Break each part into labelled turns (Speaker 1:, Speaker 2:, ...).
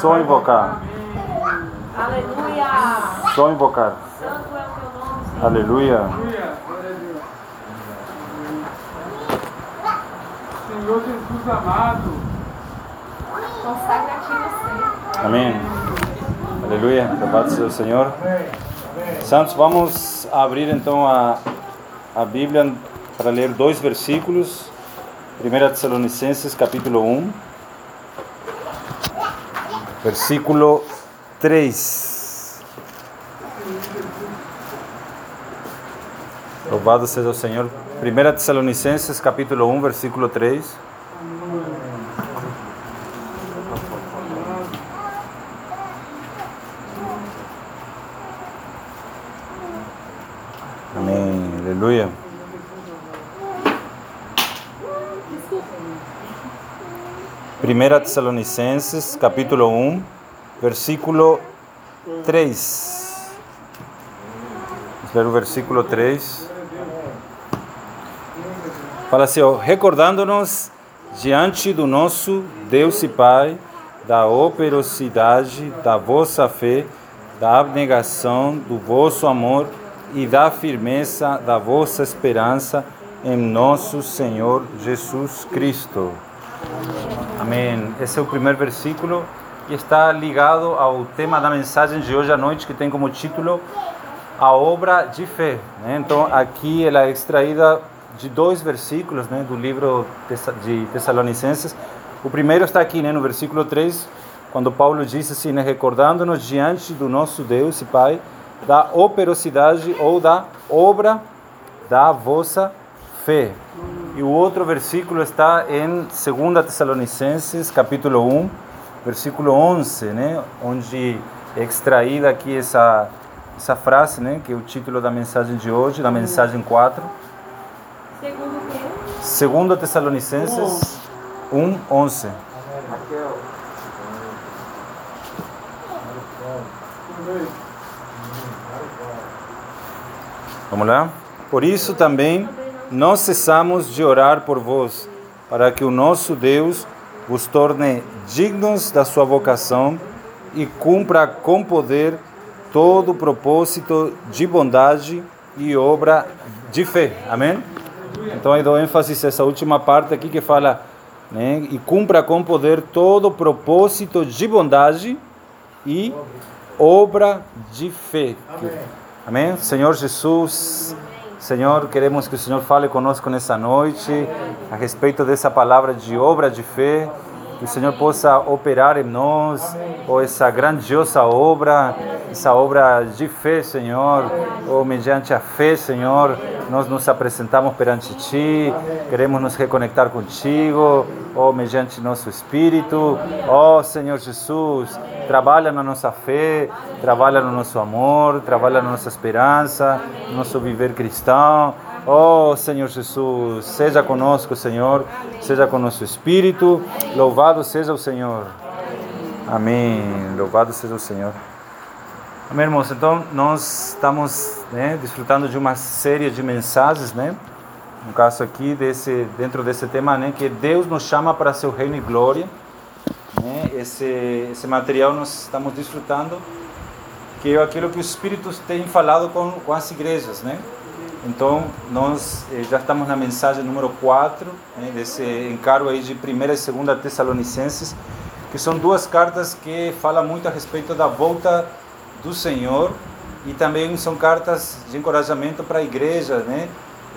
Speaker 1: Só invocar.
Speaker 2: Aleluia.
Speaker 1: Só invocar.
Speaker 2: Santo é o teu nome, Senhor.
Speaker 1: Aleluia.
Speaker 3: Senhor Jesus amado,
Speaker 2: Consagra a ti.
Speaker 1: Amém. Aleluia. Louvado seja o Senhor. Santos, vamos abrir então a, a Bíblia para ler dois versículos. 1 Tessalonicenses, capítulo 1, versículo 3. Louvado seja o Senhor. 1 Tessalonicenses, capítulo 1, versículo 3. 1 Tessalonicenses, capítulo 1, versículo 3. Vamos ler o versículo 3. Fala assim: recordando-nos diante do nosso Deus e Pai, da operosidade da vossa fé, da abnegação do vosso amor e da firmeza da vossa esperança em nosso Senhor Jesus Cristo. Amém. Esse é o primeiro versículo e está ligado ao tema da mensagem de hoje à noite, que tem como título A Obra de Fé. Então, aqui ela é extraída de dois versículos né, do livro de Tessalonicenses. O primeiro está aqui né, no versículo 3, quando Paulo diz assim, né, recordando-nos diante do nosso Deus e Pai da operosidade ou da obra da vossa fé. E o outro versículo está em 2 Tessalonicenses, capítulo 1, versículo 11, né, onde é extraída aqui essa, essa frase, né, que é o título da mensagem de hoje, da mensagem 4.
Speaker 2: Segundo o quê?
Speaker 1: 2 Tessalonicenses 1, 11. Vamos lá? Por isso também não cessamos de orar por vós, para que o nosso Deus vos torne dignos da sua vocação e cumpra com poder todo o propósito de bondade e obra de fé. Amém? Então aí dou ênfase a essa última parte aqui que fala, né? E cumpra com poder todo o propósito de bondade e obra de fé. Amém? Senhor Jesus, Senhor, queremos que o Senhor fale conosco nessa noite a respeito dessa palavra de obra de fé, que o Senhor possa operar em nós, ou essa grandiosa obra, essa obra de fé, Senhor, ou mediante a fé, Senhor, nós nos apresentamos perante Ti, queremos nos reconectar contigo, ou mediante nosso espírito, ó Senhor Jesus, trabalha na nossa fé, trabalha no nosso amor, trabalha na nossa esperança, no nosso viver cristão. Oh Senhor Jesus, seja conosco, Senhor, seja com nosso espírito. Louvado seja o Senhor. Amém. Louvado seja o Senhor. Amém, irmãos. Então, nós estamos né, desfrutando de uma série de mensagens, né? No caso aqui, desse, dentro desse tema, né? Que Deus nos chama para seu reino e glória. Né? Esse, esse material nós estamos desfrutando, que é aquilo que os Espíritos têm falado com, com as igrejas, né? Então, nós eh, já estamos na mensagem número 4, né, desse encargo aí de 1 e 2 Tessalonicenses, que são duas cartas que falam muito a respeito da volta do Senhor e também são cartas de encorajamento para a igreja, né?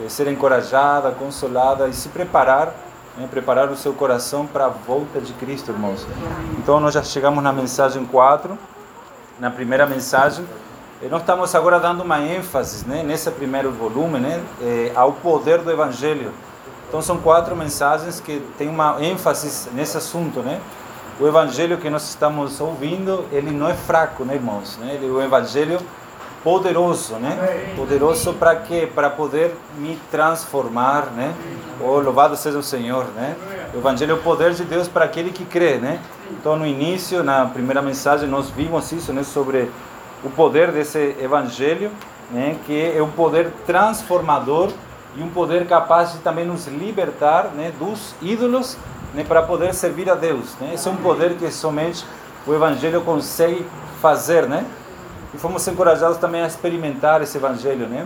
Speaker 1: Ser encorajada, consolada e se preparar, né? preparar o seu coração para a volta de Cristo, irmãos. Então, nós já chegamos na mensagem 4, na primeira mensagem, e nós estamos agora dando uma ênfase né, nesse primeiro volume né, eh, ao poder do Evangelho. Então são quatro mensagens que têm uma ênfase nesse assunto. Né? O Evangelho que nós estamos ouvindo, ele não é fraco, né, irmãos? Né? Ele um Evangelho poderoso, né? Poderoso para quê? Para poder me transformar, né? Oh, louvado seja o Senhor, né? O Evangelho é o poder de Deus para aquele que crê, né? Então no início, na primeira mensagem, nós vimos isso, né? Sobre o poder desse evangelho, né, que é um poder transformador e um poder capaz de também nos libertar né, dos ídolos né, para poder servir a Deus. Né? Esse é um poder que somente o Evangelho consegue fazer, né? E fomos encorajados também a experimentar esse Evangelho, né?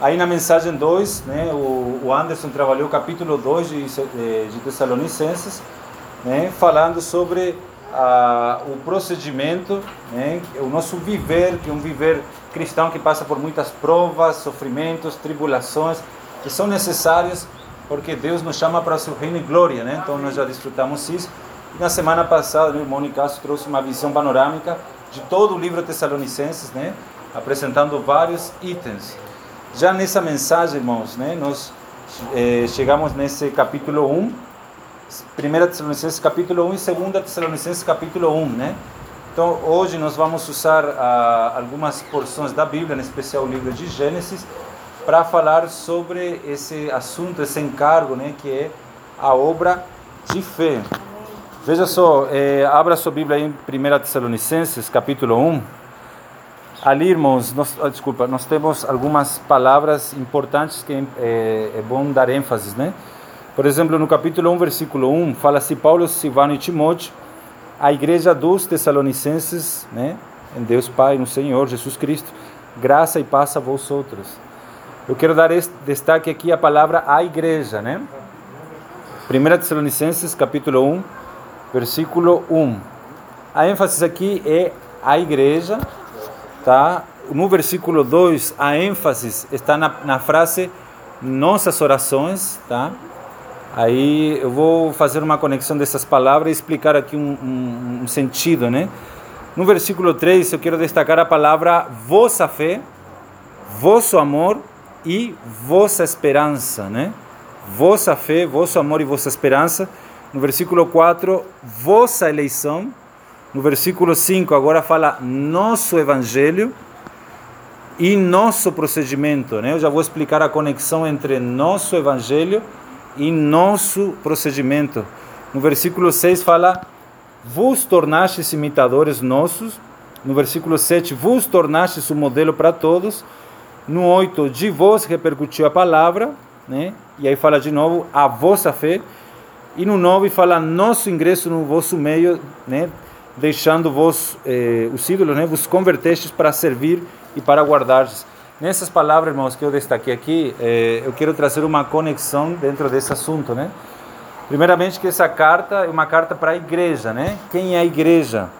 Speaker 1: Aí na mensagem 2, né, o, Anderson trabalhou o capítulo 2 de, de Tessalonicenses, né, falando sobre ah, o procedimento, né, o nosso viver, que é um viver cristão que passa por muitas provas, sofrimentos, tribulações, que são necessários porque Deus nos chama para o seu reino e glória, né? Então nós já desfrutamos isso. E na semana passada, o irmão Nicasso trouxe uma visão panorâmica de todo o livro Tessalonicenses, né? Apresentando vários itens. Já nessa mensagem, irmãos, né? Nós eh, chegamos nesse capítulo 1, 1 Tessalonicenses capítulo 1 e 2 Tessalonicenses capítulo 1, né? Então hoje nós vamos usar ah, algumas porções da Bíblia, em especial o livro de Gênesis, para falar sobre esse assunto, esse encargo, né, que é a obra de fé. Veja só, é, abra sua Bíblia em 1 Tessalonicenses, capítulo 1. Ali, irmãos, nós, oh, desculpa, nós temos algumas palavras importantes que é, é bom dar ênfase, né? Por exemplo, no capítulo 1, versículo 1, fala-se Paulo, Silvano e Timóteo, a igreja dos Tessalonicenses, né? Em Deus Pai, no Senhor Jesus Cristo, graça e paz a vós outros. Eu quero dar destaque aqui a palavra a igreja, né? 1 Tessalonicenses, capítulo 1, versículo 1. A ênfase aqui é a igreja, tá? No versículo 2, a ênfase está na, na frase nossas orações, tá? Aí eu vou fazer uma conexão dessas palavras e explicar aqui um, um, um sentido, né? No versículo 3, eu quero destacar a palavra vossa fé, vosso amor e vossa esperança, né? Vossa fé, vosso amor e vossa esperança. No versículo 4, vossa eleição. No versículo 5, agora fala nosso evangelho e nosso procedimento, né? Eu já vou explicar a conexão entre nosso evangelho e nosso procedimento. No versículo 6 fala vos tornastes imitadores nossos. No versículo 7, vos tornastes um modelo para todos. No 8, de vós repercutiu a palavra, né? E aí fala de novo a vossa fé. E no 9 fala nosso ingresso no vosso meio, né? Deixando vos, eh, os ídolos, né? Vos convertestes para servir e para guardar. Nessas palavras, irmãos, que eu destaquei aqui, eh, eu quero trazer uma conexão dentro desse assunto, né? Primeiramente que essa carta é uma carta para a igreja, né? Quem é a igreja?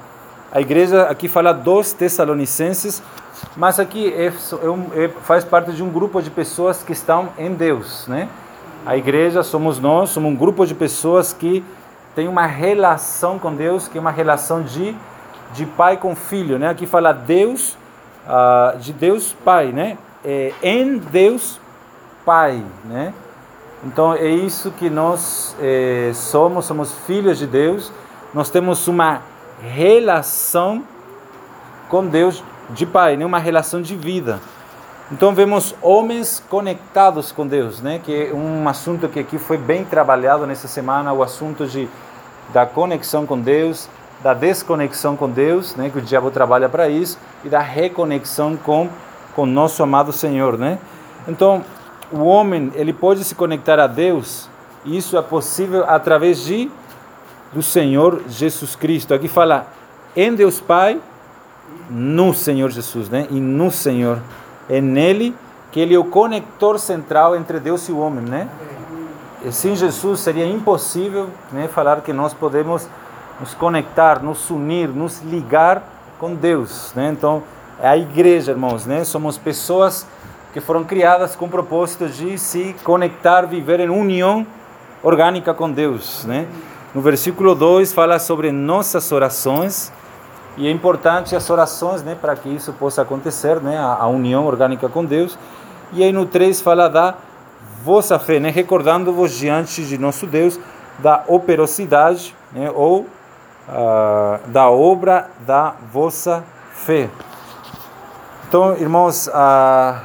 Speaker 1: A igreja aqui fala dos Tessalonicenses, mas aqui é, é, é, faz parte de um grupo de pessoas que estão em Deus, né? A igreja somos nós, somos um grupo de pessoas que tem uma relação com Deus, que é uma relação de, de pai com filho, né? Aqui fala Deus, uh, de Deus Pai, né? É, em Deus Pai, né? Então é isso que nós é, somos, somos filhos de Deus. Nós temos uma relação com Deus de pai, né? uma relação de vida. Então vemos homens conectados com Deus, né? Que é um assunto que aqui foi bem trabalhado nessa semana, o assunto de da conexão com Deus, da desconexão com Deus, né? Que o diabo trabalha para isso e da reconexão com com nosso amado Senhor, né? Então o homem ele pode se conectar a Deus. E isso é possível através de do Senhor Jesus Cristo. Aqui fala em Deus Pai no Senhor Jesus, né? E no Senhor. É nele que ele é o conector central entre Deus e o homem, né? E sem Jesus seria impossível, né, falar que nós podemos nos conectar, nos unir, nos ligar com Deus, né? Então, é a igreja, irmãos, né? Somos pessoas que foram criadas com o propósito de se conectar, viver em união orgânica com Deus, né? No versículo 2 fala sobre nossas orações, e é importante as orações, né, para que isso possa acontecer, né, a, a, união orgânica com Deus. E aí no 3 fala da vossa fé, né, recordando-vos diante de nosso Deus da operosidade, né, ou uh, da obra da vossa fé. Então, irmãos, uh,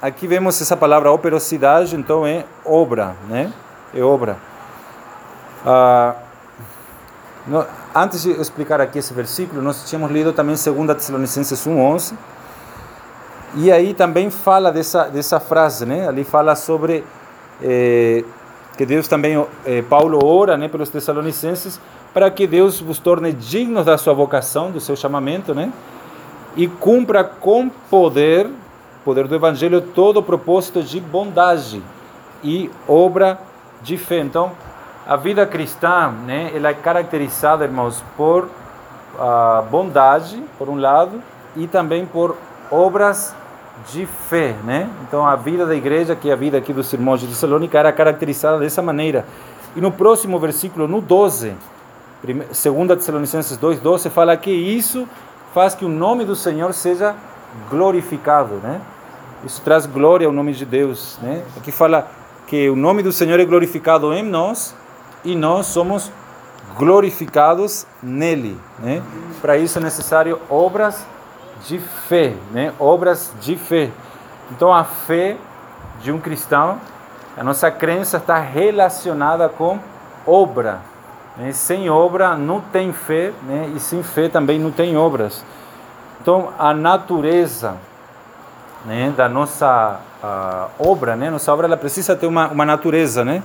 Speaker 1: aqui vemos essa palavra operosidade, então é obra, né? É obra. Uh, no, antes de explicar aqui esse versículo, nós tínhamos lido também 2 Tessalonicenses 1:11. E aí também fala dessa dessa frase, né? Ali fala sobre eh, que Deus também, eh, Paulo ora né, pelos Tessalonicenses, para que Deus vos torne dignos da sua vocação, do seu chamamento, né? E cumpra com poder, poder do Evangelho, todo o propósito de bondade e obra de fé. Então, a vida cristã, né, ela é caracterizada, irmãos, por a bondade, por um lado, e também por obras de fé, né? Então a vida da igreja, que é a vida aqui dos irmãos de Tessalônica, era caracterizada dessa maneira. E no próximo versículo, no 12, 2 Tessalonicenses 2:12 fala que isso faz que o nome do Senhor seja glorificado, né? Isso traz glória ao nome de Deus, né? Aqui fala que o nome do Senhor é glorificado em nós e nós somos glorificados nele, né? Para isso é necessário obras de fé, né? Obras de fé. Então a fé de um cristão, a nossa crença está relacionada com obra. Né? Sem obra não tem fé, né? E sem fé também não tem obras. Então a natureza, né? Da nossa obra, né? Nossa obra ela precisa ter uma, uma natureza, né?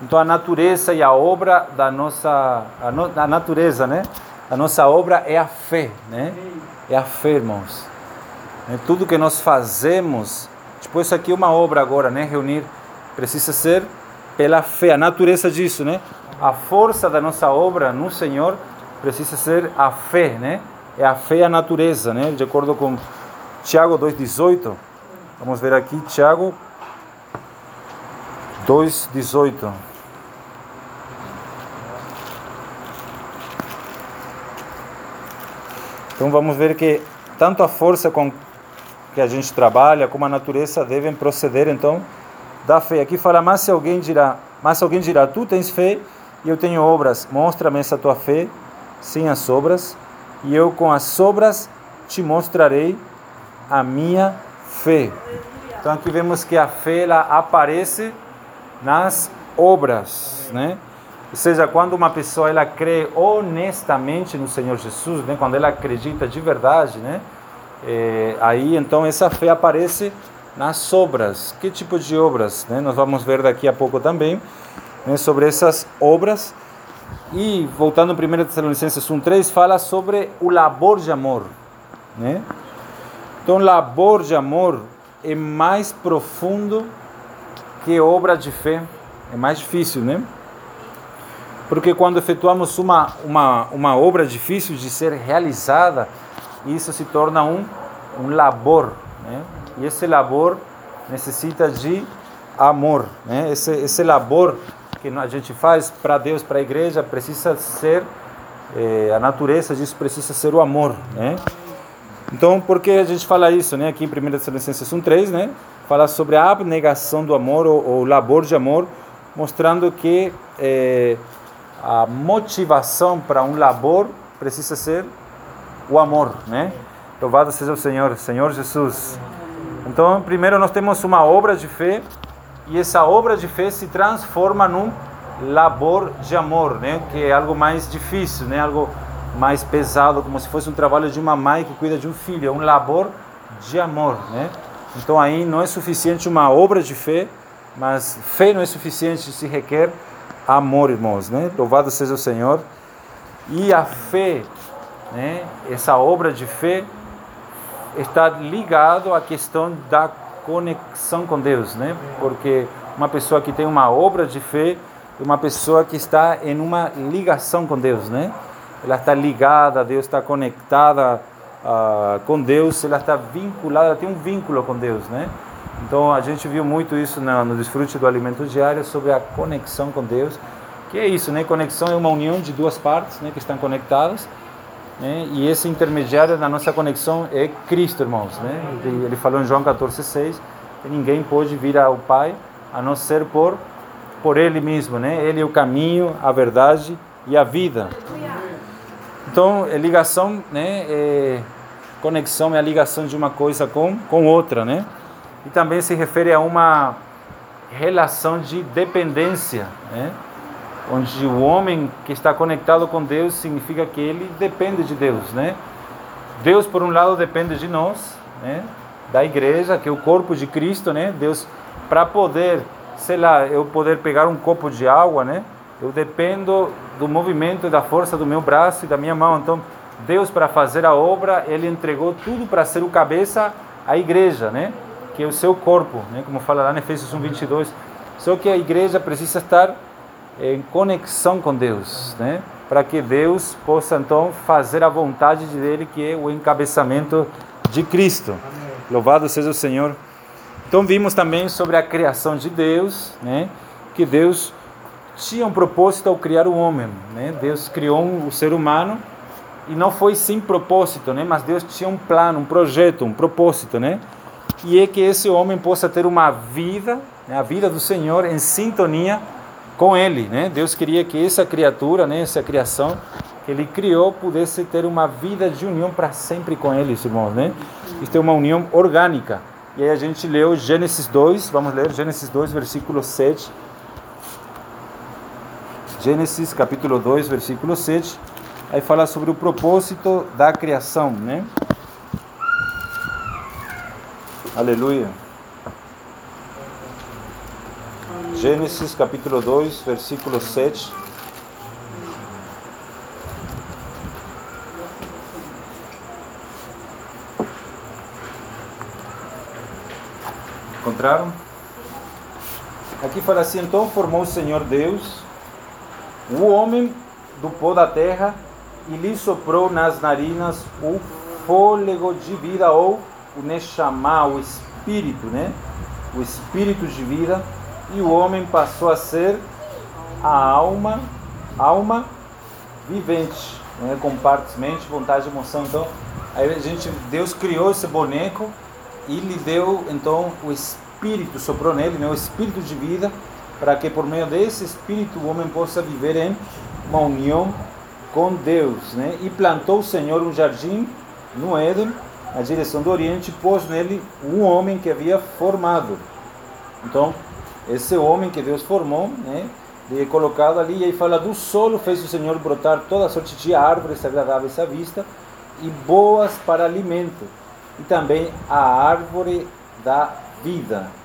Speaker 1: Então a natureza e a obra da nossa a, no, a natureza, né? A nossa obra é a fé, né? É a fé, irmãos. É tudo que nós fazemos, tipo isso aqui é uma obra agora, né? Reunir precisa ser pela fé, a natureza disso, né? A força da nossa obra no Senhor precisa ser a fé, né? É a fé a natureza, né? De acordo com Tiago 2:18. Vamos ver aqui Tiago 2:18. Então vamos ver que tanto a força com que a gente trabalha como a natureza devem proceder então da fé. Aqui fala, mas se alguém dirá, mas alguém dirá, tu tens fé e eu tenho obras, mostra-me essa tua fé sem as obras, e eu com as obras te mostrarei a minha fé. Então aqui vemos que a fé ela aparece nas obras, né? Ou seja, quando uma pessoa ela crê honestamente no Senhor Jesus, né, quando ela acredita de verdade, né, é, aí então essa fé aparece nas obras. Que tipo de obras? Né? Nós vamos ver daqui a pouco também né, sobre essas obras. E voltando ao 1 Tessalonicenses 1,3, fala sobre o labor de amor. Né? Então, labor de amor é mais profundo que obra de fé, é mais difícil, né? porque quando efetuamos uma, uma, uma obra difícil de ser realizada, isso se torna um, um labor, né? e esse labor necessita de amor, né? esse, esse labor que a gente faz para Deus, para a igreja, precisa ser, eh, a natureza disso precisa ser o amor, né? Então, por que a gente fala isso, né? Aqui em 1 Tessalonicenses 1:3, né? Fala sobre a abnegação do amor ou, o labor de amor, mostrando que eh, a motivação para um labor precisa ser o amor, né? Louvado seja o Senhor, Senhor Jesus. Então, primeiro nós temos uma obra de fé e essa obra de fé se transforma num labor de amor, né? Que é algo mais difícil, né? Algo mais pesado, como se fosse um trabalho de uma mãe que cuida de um filho, é um labor de amor, né? Então aí não é suficiente uma obra de fé, mas fé não é suficiente, se requer amor, irmãos, né? Louvado seja o Senhor. E a fé, né? Essa obra de fé está ligado à questão da conexão com Deus, né? Porque uma pessoa que tem uma obra de fé é uma pessoa que está em uma ligação com Deus, né? Ela está ligada Deus, está conectada com Deus, ela está vinculada, ela tem um vínculo com Deus, né? Então a gente viu muito isso no, no desfrute do alimento diário sobre a conexão com Deus, que é isso, né? Conexão é uma união de duas partes, né? Que estão conectadas, né? E esse intermediário da nossa conexão é Cristo, irmãos, né? Ele, ele falou em João 14:6 que ninguém pode vir ao Pai a não ser por por Ele mesmo, né? Ele é o caminho, a verdade e a vida. Então, é ligação, né? É, conexão é a ligação de uma coisa com com outra, né? e também se refere a uma relação de dependência, né? onde o homem que está conectado com Deus significa que ele depende de Deus, né? Deus por um lado depende de nós, né? Da igreja, que é o corpo de Cristo, né? Deus para poder sei lá, eu poder pegar um copo de água, né? Eu dependo do movimento e da força do meu braço e da minha mão. Então, Deus para fazer a obra, ele entregou tudo para ser o cabeça à igreja, né? Que é o seu corpo, né? Como fala lá em Efésios 1:22. Só que a igreja precisa estar em conexão com Deus, né? Para que Deus possa então fazer a vontade dele, que é o encabeçamento de Cristo. Louvado seja o Senhor. Então vimos também sobre a criação de Deus, né? Que Deus tinha um propósito ao criar o homem, né? Deus criou o ser humano e não foi sem propósito, né? Mas Deus tinha um plano, um projeto, um propósito, né? E é que esse homem possa ter uma vida, né? a vida do Senhor em sintonia com Ele, né? Deus queria que essa criatura, né? Essa criação que Ele criou pudesse ter uma vida de união para sempre com Ele, irmãos, né? Isto é uma união orgânica. E aí a gente leu Gênesis 2, vamos ler Gênesis 2, versículo 7. Gênesis capítulo 2, versículo 7 aí fala sobre o propósito da criação, né? Aleluia. Gênesis capítulo 2, versículo 7. Encontraram? Aqui fala assim: então formou o Senhor Deus o homem do pó da terra e lhe soprou nas narinas o fôlego de vida ou o Neshama, o espírito, né? O espírito de vida e o homem passou a ser a alma, alma vivente, né? com partes, mente, vontade emoção. Então, aí a gente, Deus criou esse boneco e lhe deu então o espírito, soprou nele, né? o espírito de vida, para que por meio desse espírito o homem possa viver em uma união com Deus, né? E plantou o Senhor um jardim no Éden, na direção do Oriente, pôs nele um homem que havia formado. Então, esse homem que Deus formou, né? E é colocado ali, e aí fala: do solo fez o Senhor brotar toda sorte de árvores agradáveis à vista e boas para alimento, e também a árvore da vida.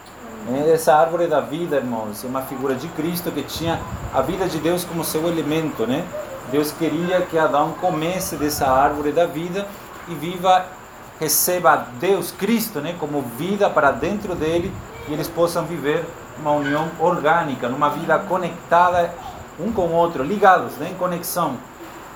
Speaker 1: Essa árvore da vida, irmãos, é uma figura de Cristo que tinha a vida de Deus como seu elemento, né? Deus queria que Adão comece dessa árvore da vida e viva, receba Deus, Cristo, né, como vida para dentro dele e eles possam viver uma união orgânica, numa vida conectada um com o outro, ligados, né, em conexão.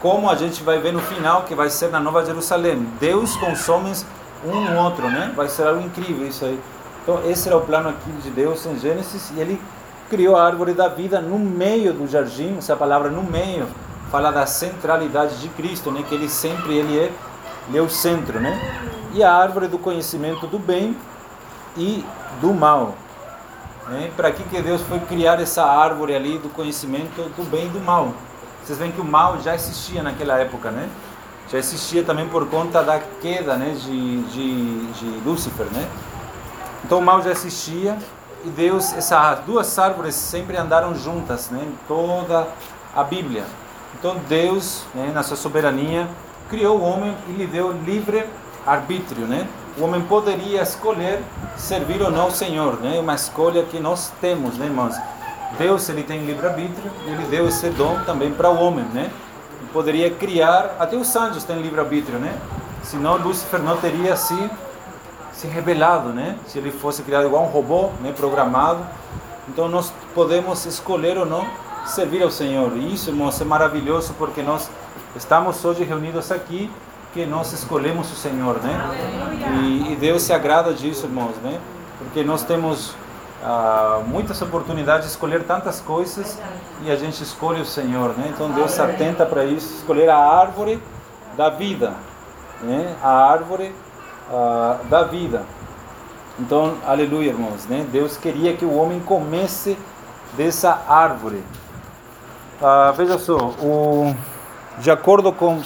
Speaker 1: Como a gente vai ver no final, que vai ser na Nova Jerusalém. Deus homens um no outro, né? Vai ser algo incrível isso aí. Então, esse era o plano aqui de Deus em Gênesis e ele criou a árvore da vida no meio do jardim, essa palavra no meio fala da centralidade de Cristo, né? Que ele sempre ele é, ele é o centro, né? E a árvore do conhecimento do bem e do mal. Né? Para que que Deus foi criar essa árvore ali do conhecimento do bem e do mal? Vocês veem que o mal já existia naquela época, né? Já existia também por conta da queda, né, de, de, de Lúcifer, né? Então o mal já existia e Deus, essas duas árvores sempre andaram juntas, né? Em toda a Bíblia. Então Deus, né, na sua soberania, criou o homem e lhe deu livre arbítrio, né? O homem poderia escolher servir ou não ao Senhor, né? É uma escolha que nós temos, né, irmãos? Deus ele tem livre arbítrio ele deu esse dom também para o homem, né? Ele poderia criar, até os anjos têm livre arbítrio, né? Senão Lúcifer não teria se se rebelado, né? Se ele fosse criado igual um robô, né, programado. Então nós podemos escolher ou não servir ao Senhor. E isso, irmãos, é maravilhoso porque nós estamos hoje reunidos aqui que nós escolhemos o Senhor, né? E, e Deus se agrada disso, irmãos, né? Porque nós temos ah, muitas oportunidades de escolher tantas coisas e a gente escolhe o Senhor, né? Então Deus se atenta para isso, escolher a árvore da vida, né? A árvore da vida. Então, aleluia, irmãos, né? Deus queria que o homem comesse dessa árvore. Ah, veja só, o, de acordo com.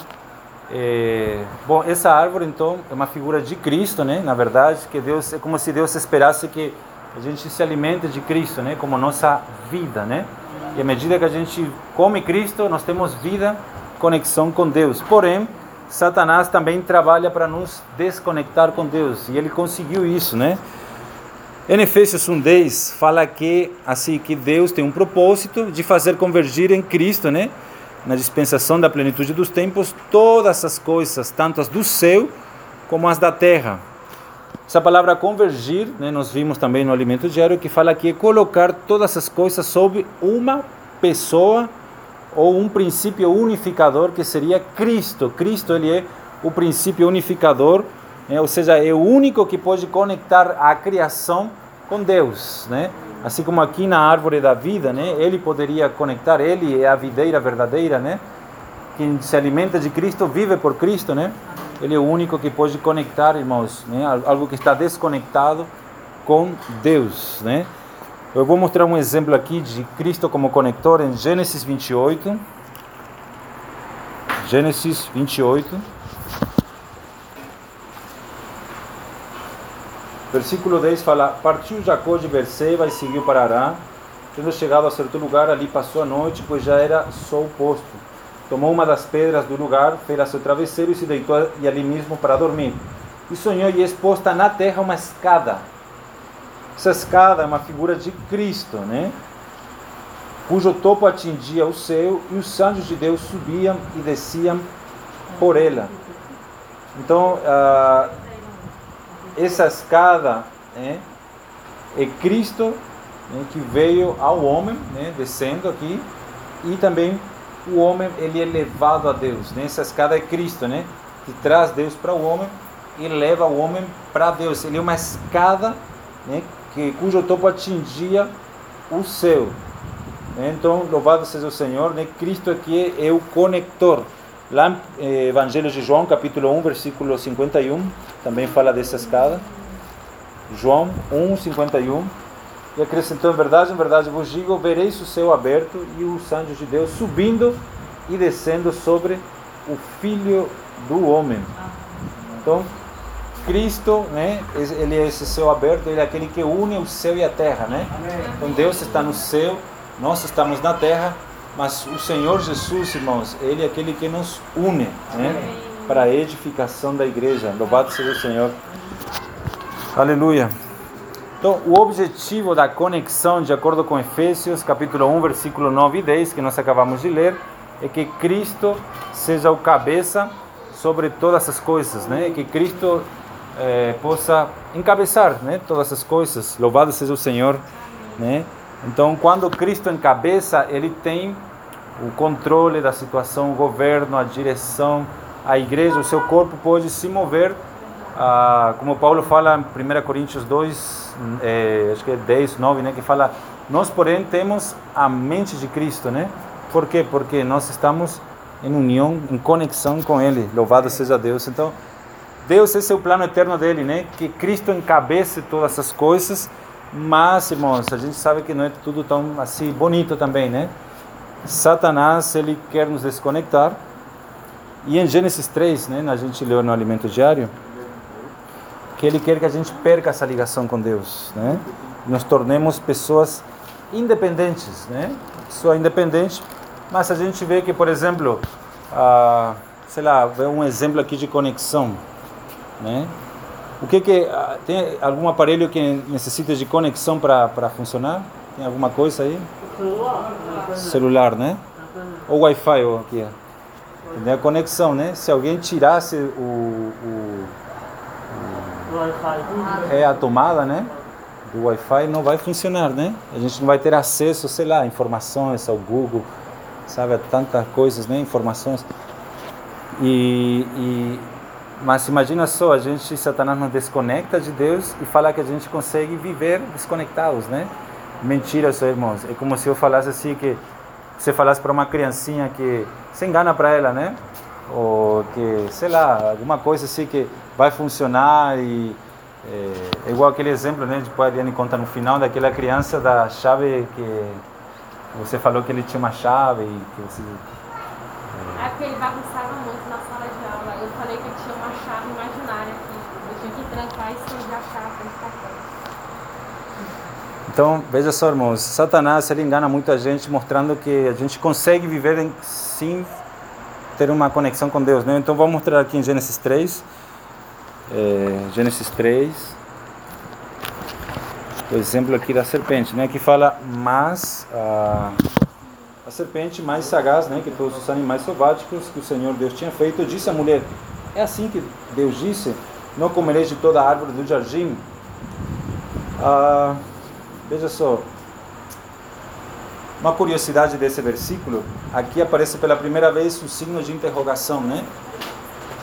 Speaker 1: É, bom, essa árvore então é uma figura de Cristo, né? Na verdade, que Deus é como se Deus esperasse que a gente se alimente de Cristo, né? Como nossa vida, né? E à medida que a gente come Cristo, nós temos vida, conexão com Deus. Porém, Satanás também trabalha para nos desconectar com Deus e ele conseguiu isso, né? Em Efésios 1:10 fala que assim que Deus tem um propósito de fazer convergir em Cristo, né? Na dispensação da plenitude dos tempos, todas as coisas, tanto as do céu como as da terra. Essa palavra convergir, né, nós vimos também no alimento diário que fala que é colocar todas as coisas sob uma pessoa ou um princípio unificador que seria Cristo. Cristo ele é o princípio unificador, né, ou seja, é o único que pode conectar a criação com Deus, né? Assim como aqui na árvore da vida, né? Ele poderia conectar, ele é a videira verdadeira, né? Quem se alimenta de Cristo vive por Cristo, né? Ele é o único que pode conectar, irmãos, né? Algo que está desconectado com Deus, né? Eu vou mostrar um exemplo aqui de Cristo como conector em Gênesis 28. Gênesis 28. Versículo 10 fala: Partiu Jacó de Berseba e seguiu para Arã. Tendo chegado a certo lugar, ali passou a noite, pois já era sol posto. Tomou uma das pedras do lugar, fez seu travesseiro e se deitou e ali mesmo para dormir. E sonhou e exposta na terra uma escada. Essa escada é uma figura de Cristo, né? Cujo topo atingia o céu e os anjos de Deus subiam e desciam por ela. Então, uh, essa escada né, é Cristo né, que veio ao homem, né, descendo aqui, e também o homem ele é levado a Deus. Né? Essa escada é Cristo, né, que traz Deus para o homem e leva o homem para Deus. Ele é uma escada né, que, cujo topo atingia o céu. Né? Então, louvado seja o Senhor, né? Cristo aqui é o conector. Lá eh, Evangelho de João, capítulo 1, versículo 51, também fala dessa escada. João 1, 51. E acrescentou: Em verdade, em verdade vos digo: vereis o céu aberto e os anjos de Deus subindo e descendo sobre o Filho do Homem. Então, Cristo, né, ele é esse céu aberto, ele é aquele que une o céu e a terra, né? Então Deus está no céu, nós estamos na terra, mas o Senhor Jesus, irmãos, ele é aquele que nos une, né, para a edificação da igreja. Louvado seja o Senhor. Aleluia. Então, o objetivo da conexão, de acordo com Efésios, capítulo 1, versículo 9 e 10, que nós acabamos de ler, é que Cristo seja o cabeça sobre todas as coisas, né? Que Cristo eh, possa encabeçar, né? Todas as coisas. Louvado seja o Senhor, né? Então, quando Cristo encabeça, ele tem o controle da situação, o governo, a direção, a igreja, o seu corpo pode se mover, ah, como Paulo fala em 1 Coríntios 2, eh, acho que é 10, 9, né, que fala: Nós, porém, temos a mente de Cristo, né? Por quê? Porque nós estamos em união, em conexão com Ele. Louvado seja Deus. Então, Deus, esse é o plano eterno dele, né? Que Cristo encabece todas essas coisas, mas, irmãos, a gente sabe que não é tudo tão assim bonito também, né? Satanás, ele quer nos desconectar. E em Gênesis 3, né, a gente leu no alimento diário, que ele quer que a gente perca essa ligação com Deus, né? Nos tornemos pessoas independentes, né? Pessoa independente, mas a gente vê que, por exemplo, ah, sei lá, um exemplo aqui de conexão, né? O que que ah, tem algum aparelho que necessita de conexão para para funcionar? Tem alguma coisa aí? Celular, né? Ou Wi-Fi ou aqui, é. A conexão, né? Se alguém tirasse o, o, o é a tomada, né? Do Wi-Fi não vai funcionar, né? A gente não vai ter acesso, sei lá, a informações ao Google, sabe, a tantas coisas, né? Informações. E, e mas imagina só, a gente, Satanás nos desconecta de Deus e fala que a gente consegue viver desconectados, né? Mentira, seus irmãos. É como se eu falasse assim que você falasse para uma criancinha que se engana para ela, né? Ou que, sei lá, alguma coisa assim que vai funcionar e é, é igual aquele exemplo, né? Depois a Ariane conta no final daquela criança da chave que você falou que ele tinha uma chave e que você
Speaker 2: é muito na sala de aula. Eu falei que tinha uma chave imaginária aqui. Eu tinha que trancar e esconder a chave para ficar
Speaker 1: Então, veja só, irmãos, Satanás ele engana muita gente mostrando que a gente consegue viver em, ter uma conexão com Deus, né? Então, vamos mostrar aqui em Gênesis 3. É, Gênesis 3. o exemplo aqui da serpente, né? Que fala, mas a, a serpente mais sagaz, né? Que todos os animais selváticos que o Senhor Deus tinha feito, disse à mulher: É assim que Deus disse: Não comereis de toda a árvore do jardim. Ah, veja só, uma curiosidade desse versículo, aqui aparece pela primeira vez o signo de interrogação, né?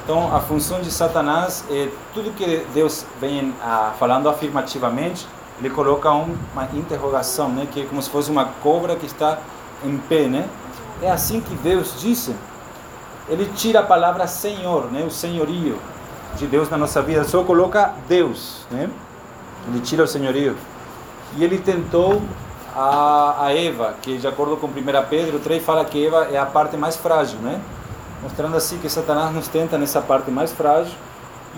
Speaker 1: Então, a função de Satanás é tudo que Deus vem ah, falando afirmativamente, ele coloca um, uma interrogação, né? Que é como se fosse uma cobra que está em pé, né? É assim que Deus disse. Ele tira a palavra Senhor, né? O senhorio de Deus na nossa vida, só coloca Deus, né? Ele tira o senhorio. E ele tentou a, a Eva, que de acordo com 1 Pedro 3 fala que Eva é a parte mais frágil, né? Mostrando assim que Satanás nos tenta nessa parte mais frágil.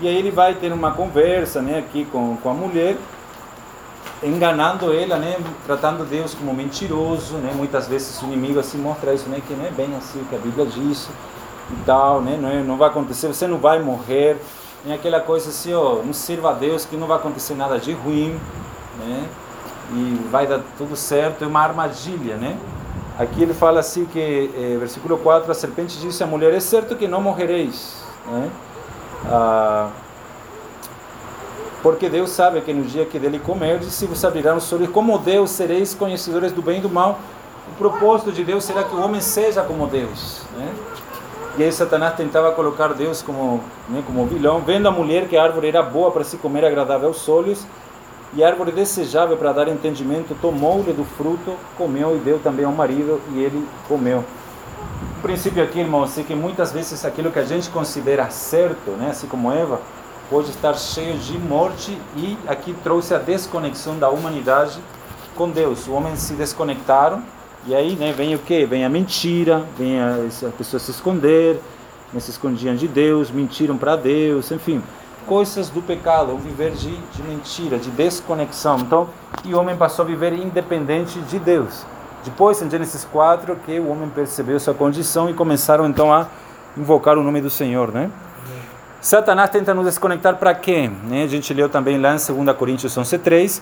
Speaker 1: E aí ele vai ter uma conversa, né, aqui com, com a mulher, enganando ela, né, tratando Deus como mentiroso, né? Muitas vezes o inimigo assim mostra isso, né, que não é bem assim que a Bíblia diz e tal, né? Não, é, não vai acontecer, você não vai morrer. Tem aquela coisa assim, ó, não sirva a Deus que não vai acontecer nada de ruim, né? E vai dar tudo certo, é uma armadilha, né? Aqui ele fala assim que, eh, versículo 4, a serpente disse à mulher, é certo que não morrereis, né? Ah, porque Deus sabe que no dia que dele comerdes, se vos abrirão os olhos, como Deus sereis conhecedores do bem e do mal. O propósito de Deus será que o homem seja como Deus, né? E aí Satanás tentava colocar Deus como, né, como vilão, vendo a mulher que a árvore era boa para se comer, agradável aos olhos, e árvore desejável para dar entendimento, tomou-lhe do fruto, comeu e deu também ao marido, e ele comeu. O princípio aqui, irmãos, é que muitas vezes aquilo que a gente considera certo, né, assim como Eva, pode estar cheio de morte, e aqui trouxe a desconexão da humanidade com Deus. Os homens se desconectaram, e aí né, vem o que? Vem a mentira, vem a, a pessoa se esconder, né, se escondiam de Deus, mentiram para Deus, enfim coisas do pecado, o viver de, de mentira, de desconexão. Então, o homem passou a viver independente de Deus. Depois, em Gênesis 4, que o homem percebeu sua condição e começaram então a invocar o nome do Senhor, né? Satanás tenta nos desconectar para quê? Né? A gente leu também lá em 2 Coríntios 11:3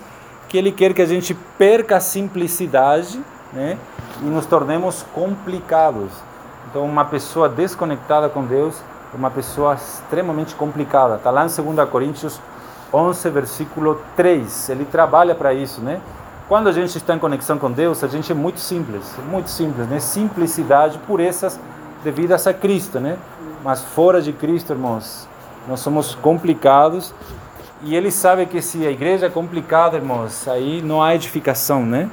Speaker 1: que ele quer que a gente perca a simplicidade, né? E nos tornemos complicados. Então, uma pessoa desconectada com Deus uma pessoa extremamente complicada. Está lá em 2 Coríntios 11, versículo 3. Ele trabalha para isso, né? Quando a gente está em conexão com Deus, a gente é muito simples, muito simples, né? Simplicidade, purezas devidas a Cristo, né? Mas fora de Cristo, irmãos, nós somos complicados. E ele sabe que se a igreja é complicada, irmãos, aí não há edificação, né?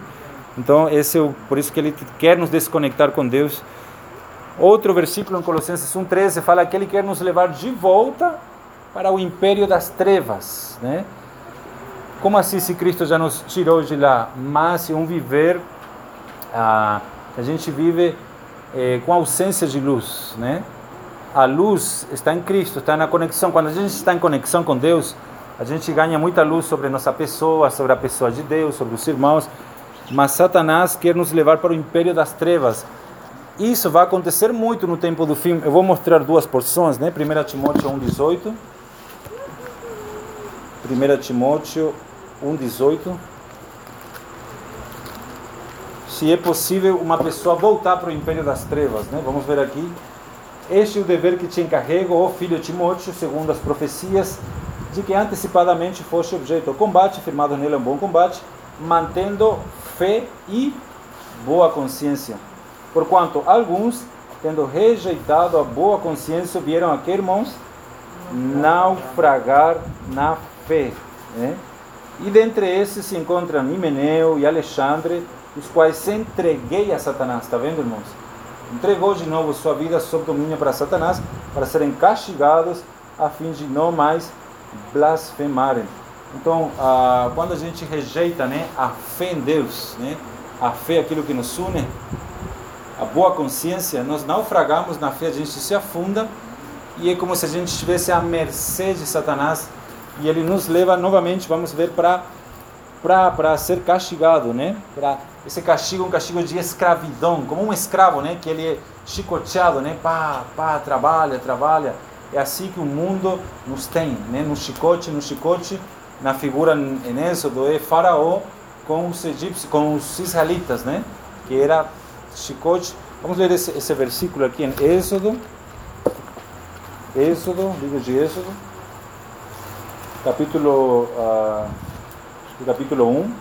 Speaker 1: Então, esse é o, por isso que ele quer nos desconectar com Deus Outro versículo em Colossenses 1,13 fala que ele quer nos levar de volta para o império das trevas. Né? Como assim se Cristo já nos tirou de lá? Mas é um viver, ah, a gente vive eh, com ausência de luz. Né? A luz está em Cristo, está na conexão. Quando a gente está em conexão com Deus, a gente ganha muita luz sobre nossa pessoa, sobre a pessoa de Deus, sobre os irmãos. Mas Satanás quer nos levar para o império das trevas isso vai acontecer muito no tempo do fim. Eu vou mostrar duas porções, né? 1 Timóteo 1,18. 1 Timóteo 1,18. Se é possível uma pessoa voltar para o império das trevas, né? Vamos ver aqui. Este é o dever que te encarrego, ó filho Timóteo, segundo as profecias, de que antecipadamente foste objeto do combate, firmado nele um bom combate, mantendo fé e boa consciência Porquanto alguns, tendo rejeitado a boa consciência, vieram aqui, irmãos, naufragar na fé. Né? E dentre esses se encontram Himeneu e Alexandre, os quais se entreguei a Satanás. Está vendo, irmãos? Entregou de novo sua vida sob domínio para Satanás, para serem castigados, a fim de não mais blasfemarem. Então, ah, quando a gente rejeita né, a fé em Deus, né, a fé é aquilo que nos une, a boa consciência, nós naufragamos na fé, a gente se afunda e é como se a gente estivesse à mercê de Satanás e ele nos leva novamente, vamos ver, para para ser castigado, né? Para esse castigo, um castigo de escravidão, como um escravo, né? Que ele é chicoteado, né? Pá, pá, trabalha, trabalha. É assim que o mundo nos tem, né? No chicote, no chicote, na figura em Êxodo é Faraó com os egípcios, com os israelitas, né? Que era chicote. Vamos ler esse, esse versículo aqui em Êxodo. Êxodo, livro de Êxodo, capítulo, uh, capítulo 1.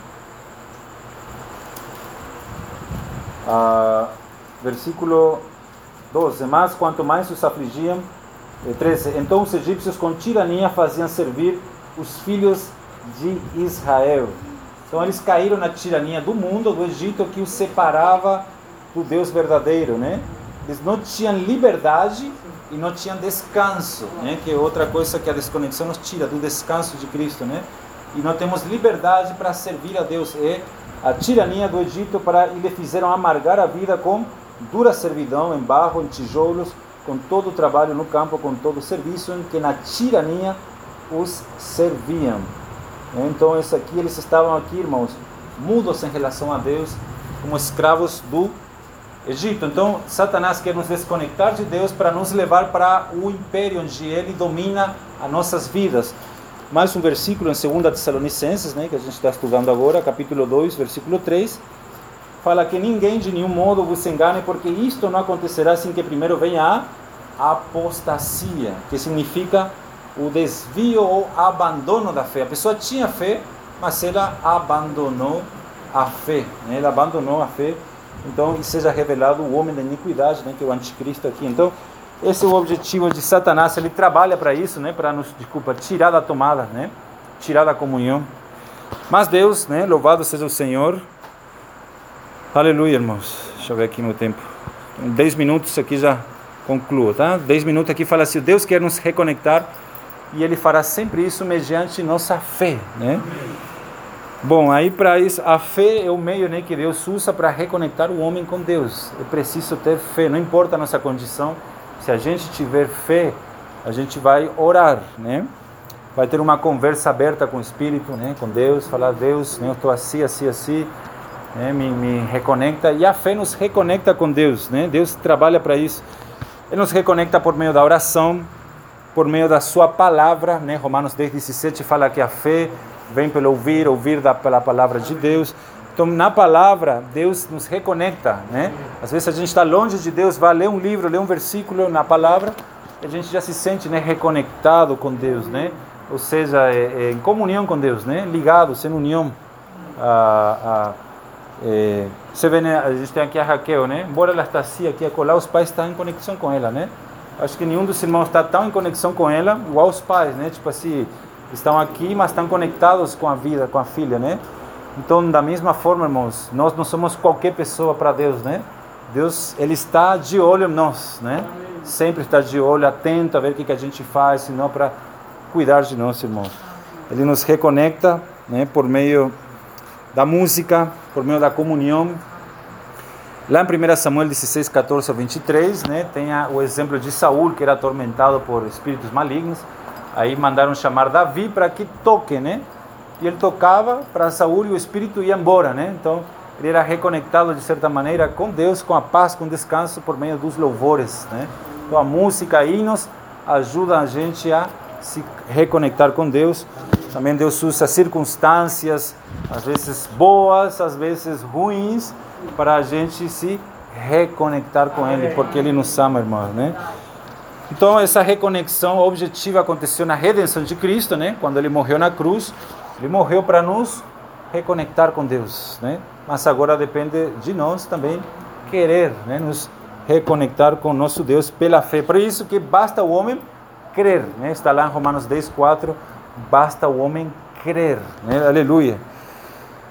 Speaker 1: Uh, versículo 12. Mas quanto mais os afligiam, 13. Eh, então os egípcios com tirania faziam servir os filhos de Israel. Então eles caíram na tirania do mundo, do Egito, que os separava do Deus verdadeiro, né? Eles não tinham liberdade e não tinham descanso, né? Que é outra coisa que a desconexão nos tira do descanso de Cristo, né? E não temos liberdade para servir a Deus. É a tirania do Egito para e lhe fizeram amargar a vida com dura servidão em barro, em tijolos, com todo o trabalho no campo, com todo o serviço em que na tirania os serviam. Então, isso aqui, eles estavam aqui, irmãos, mudos em relação a Deus, como escravos do Egito. Então, Satanás quer nos desconectar de Deus para nos levar para o império onde ele domina as nossas vidas. Mais um versículo em 2 Tessalonicenses, né, que a gente está estudando agora, capítulo 2, versículo 3. Fala que ninguém de nenhum modo vos engane, porque isto não acontecerá sem que primeiro venha a apostasia, que significa o desvio ou abandono da fé. A pessoa tinha fé, mas ela abandonou a fé. Né? Ela abandonou a fé. Então, e seja revelado o homem da iniquidade, né? que é o anticristo aqui. Então, esse é o objetivo de Satanás. Ele trabalha para isso, né? para nos, desculpa, tirar da tomada, né? tirar da comunhão. Mas Deus, né? louvado seja o Senhor. Aleluia, irmãos. Deixa eu ver aqui meu tempo. Em 10 minutos aqui já concluo, tá? 10 minutos aqui fala assim: Deus quer nos reconectar e ele fará sempre isso mediante nossa fé, né? Bom, aí para isso, a fé é o meio né, que Deus usa para reconectar o homem com Deus. É preciso ter fé, não importa a nossa condição. Se a gente tiver fé, a gente vai orar, né? Vai ter uma conversa aberta com o Espírito, né? Com Deus, falar Deus, né? eu estou assim, assim, assim, né? me, me reconecta e a fé nos reconecta com Deus, né? Deus trabalha para isso. Ele nos reconecta por meio da oração, por meio da sua palavra, né? Romanos 10, 17 fala que a fé vem pelo ouvir, ouvir da, pela palavra de Deus. Então, na palavra, Deus nos reconecta, né? Às vezes a gente está longe de Deus, vai ler um livro, ler um versículo na palavra, a gente já se sente né, reconectado com Deus, né? Ou seja, é, é, em comunhão com Deus, né? Ligados, em união. A, a, é, você vê, né, a gente tem aqui a Raquel, né? Embora ela está assim, aqui colar, os pais estão em conexão com ela, né? Acho que nenhum dos irmãos está tão em conexão com ela, igual os pais, né? Tipo assim, estão aqui, mas estão conectados com a vida, com a filha, né? Então, da mesma forma, irmãos, nós não somos qualquer pessoa para Deus, né? Deus, Ele está de olho em nós, né? Sempre está de olho, atento a ver o que a gente faz, senão para cuidar de nós, irmãos. Ele nos reconecta, né? Por meio da música, por meio da comunhão, Lá em 1 Samuel 16, 14 a 23, né, tem o exemplo de Saul, que era atormentado por espíritos malignos. Aí mandaram chamar Davi para que toque, né? E ele tocava para Saul e o espírito ia embora, né? Então, ele era reconectado de certa maneira com Deus, com a paz, com o descanso por meio dos louvores, né? Então, a música, hinos ajuda a gente a se reconectar com Deus. Também Deus usa circunstâncias, às vezes boas, às vezes ruins, para a gente se reconectar com Ele, porque Ele nos ama, irmãos, né? Então essa reconexão objetiva aconteceu na redenção de Cristo, né? Quando Ele morreu na cruz, Ele morreu para nos reconectar com Deus, né? Mas agora depende de nós também querer, né? Nos reconectar com nosso Deus pela fé. Por isso que basta o homem crer, né? Está lá em Romanos 10, 4, basta o homem crer, né? Aleluia.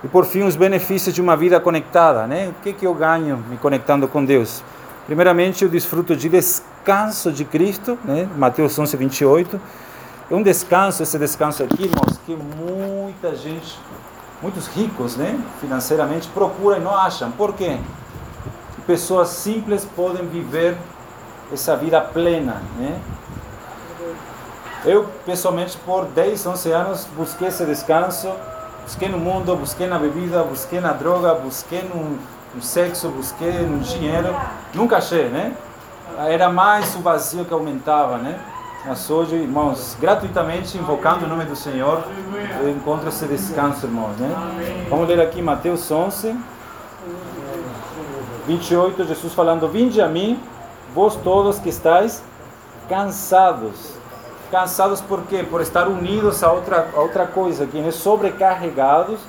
Speaker 1: E por fim, os benefícios de uma vida conectada, né? O que que eu ganho me conectando com Deus? Primeiramente, eu desfruto de descanso de Cristo, né? Mateus 11, 28. É um descanso, esse descanso aqui, irmãos, que muita gente, muitos ricos, né, financeiramente, procuram e não acham. Por quê? Pessoas simples podem viver essa vida plena, né? Eu, pessoalmente, por 10, 11 anos, busquei esse descanso Busquei no mundo, busquei na bebida, busquei na droga, busquei no, no sexo, busquei no dinheiro. Nunca achei, né? Era mais o vazio que aumentava, né? Mas hoje, irmãos, gratuitamente invocando o nome do Senhor, esse descanso, irmãos. Né? Vamos ler aqui Mateus 11, 28, Jesus falando: Vinde a mim, vós todos que estáis cansados. Cansados por quê? Por estar unidos a outra, a outra coisa, que é sobrecarregados,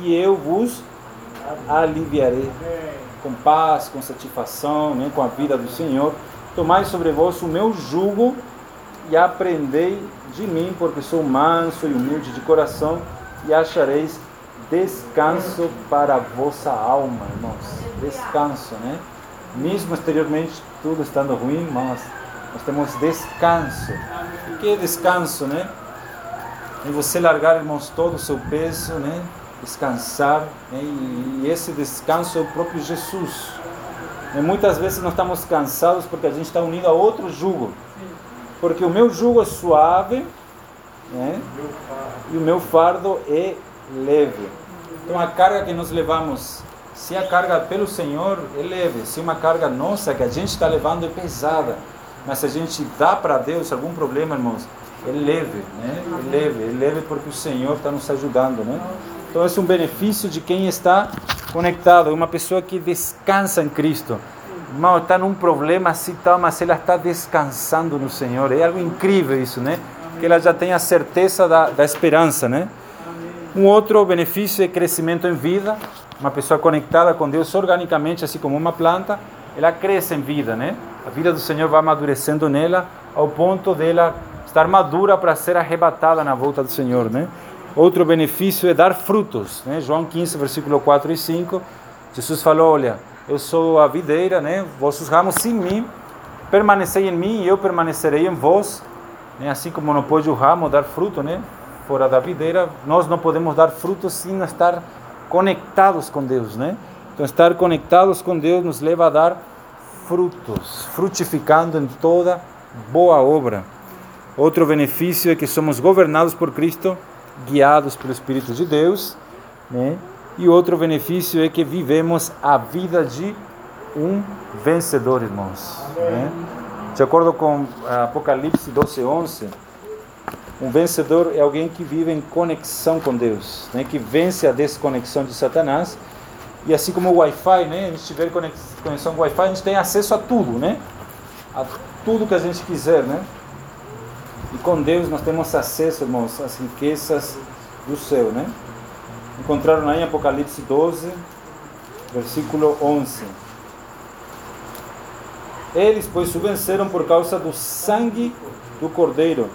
Speaker 1: e eu vos aliviarei com paz, com satisfação, né, com a vida do Senhor. Tomai sobre vós o meu jugo e aprendei de mim, porque sou manso e humilde de coração, e achareis descanso para a vossa alma, irmãos. Descanso, né? Mesmo exteriormente tudo estando ruim, mas nós temos descanso. O que é descanso, né? É você largar, irmãos, todo o seu peso, né? Descansar, e esse descanso é o próprio Jesus. E muitas vezes nós estamos cansados porque a gente está unido a outro jugo. Porque o meu jugo é suave né? e o meu fardo é leve. Então a carga que nós levamos, se a carga pelo Senhor é leve, se uma carga nossa que a gente está levando é pesada, mas se a gente dá para Deus algum problema, irmãos, é leve, né? É leve, é leve porque o Senhor está nos ajudando, né? Então é um benefício de quem está conectado, uma pessoa que descansa em Cristo. Irmão, está num problema assim, tal, mas ela está descansando no Senhor. É algo incrível isso, né? Que ela já tem a certeza da, da esperança, né? Um outro benefício é crescimento em vida. Uma pessoa conectada com Deus organicamente, assim como uma planta, ela cresce em vida, né? A vida do Senhor vai amadurecendo nela ao ponto dela estar madura para ser arrebatada na volta do Senhor, né? Outro benefício é dar frutos, né? João 15, versículo 4 e 5, Jesus falou, olha, eu sou a videira, né? Vossos ramos em mim, permanecei em mim e eu permanecerei em vós, né? Assim como não pode o ramo dar fruto, né? Fora da videira, nós não podemos dar frutos sem estar conectados com Deus, né? Então, estar conectados com Deus nos leva a dar frutos, frutificando em toda boa obra. Outro benefício é que somos governados por Cristo, guiados pelo Espírito de Deus, né? E outro benefício é que vivemos a vida de um vencedor, irmãos. Né? De acordo com Apocalipse 12, 11, um vencedor é alguém que vive em conexão com Deus, né? que vence a desconexão de Satanás e assim como o Wi-Fi, né? A gente tiver conexão com Wi-Fi, a gente tem acesso a tudo, né? A tudo que a gente quiser, né? E com Deus nós temos acesso, irmãos, às riquezas do céu, né? Encontraram aí em Apocalipse 12, versículo 11. Eles, pois, o venceram por causa do sangue do Cordeiro.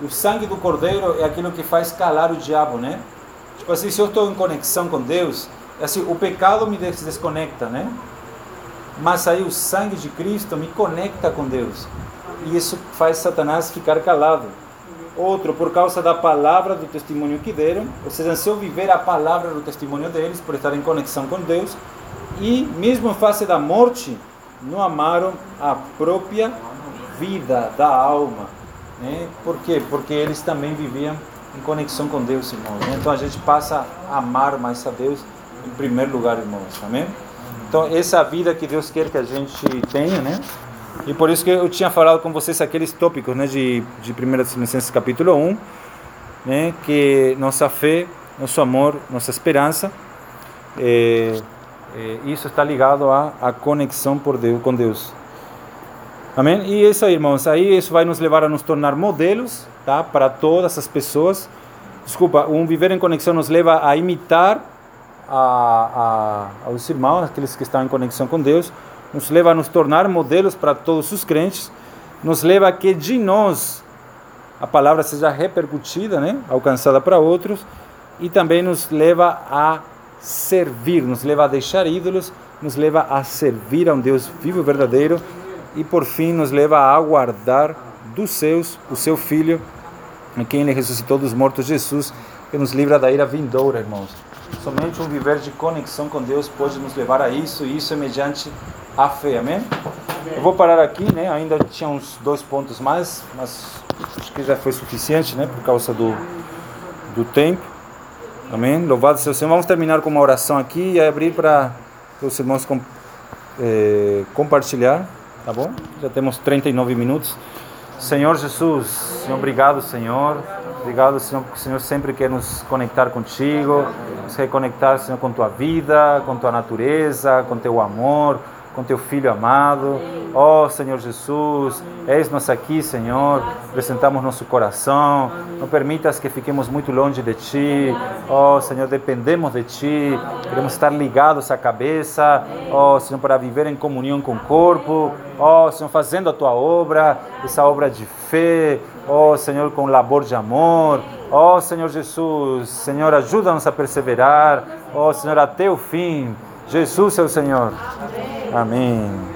Speaker 1: O sangue do Cordeiro é aquilo que faz calar o diabo, né? Tipo assim, se eu estou em conexão com Deus, assim, o pecado me desconecta, né? Mas aí o sangue de Cristo me conecta com Deus. E isso faz Satanás ficar calado. Outro, por causa da palavra do testemunho que deram, ou seja, se eu viver a palavra do testemunho deles, por estar em conexão com Deus, e mesmo em face da morte, não amaram a própria vida da alma. Né? Por quê? Porque eles também viviam em conexão com Deus, irmãos. Né? Então a gente passa a amar mais a Deus em primeiro lugar, irmãos. Amém? Então, essa vida que Deus quer que a gente tenha, né? E por isso que eu tinha falado com vocês aqueles tópicos, né, de, de 1 Tessalonicenses capítulo 1, né, que nossa fé, nosso amor, nossa esperança, é, é, isso está ligado à, à conexão por Deus, com Deus. Amém? E isso aí, irmãos, aí isso vai nos levar a nos tornar modelos, tá, para todas as pessoas. Desculpa, um viver em conexão nos leva a imitar a, a, aos irmãos, aqueles que estão em conexão com Deus, nos leva a nos tornar modelos para todos os crentes, nos leva a que de nós a palavra seja repercutida, né, alcançada para outros, e também nos leva a servir, nos leva a deixar ídolos, nos leva a servir a um Deus vivo e verdadeiro, e por fim nos leva a aguardar dos seus o seu Filho, em quem ele ressuscitou dos mortos, Jesus, que nos livra da ira vindoura, irmãos. Somente um viver de conexão com Deus pode nos levar a isso, e isso é mediante a fé, amém? Eu vou parar aqui, né? Ainda tinha uns dois pontos mais, mas acho que já foi suficiente, né? Por causa do, do tempo, amém? Louvado seja o Senhor. Vamos terminar com uma oração aqui e abrir para os irmãos com, eh, compartilhar, tá bom? Já temos 39 minutos. Senhor Jesus, Senhor, obrigado, Senhor. Obrigado, Senhor, porque o Senhor sempre quer nos conectar contigo, nos reconectar, Senhor, com tua vida, com tua natureza, com teu amor, com teu Filho amado. Ó oh, Senhor Jesus, eis-nos aqui, Senhor, apresentamos nosso coração. Não permitas que fiquemos muito longe de Ti. Ó oh, Senhor, dependemos de Ti. Queremos estar ligados à cabeça. Ó oh, Senhor, para viver em comunhão com o corpo. Ó Senhor, fazendo a Tua obra, essa obra de fé. Ó Senhor, com labor de amor. Ó Senhor Jesus, Senhor, ajuda-nos a perseverar. Ó Senhor, até o fim. Jesus é o Senhor. Amém.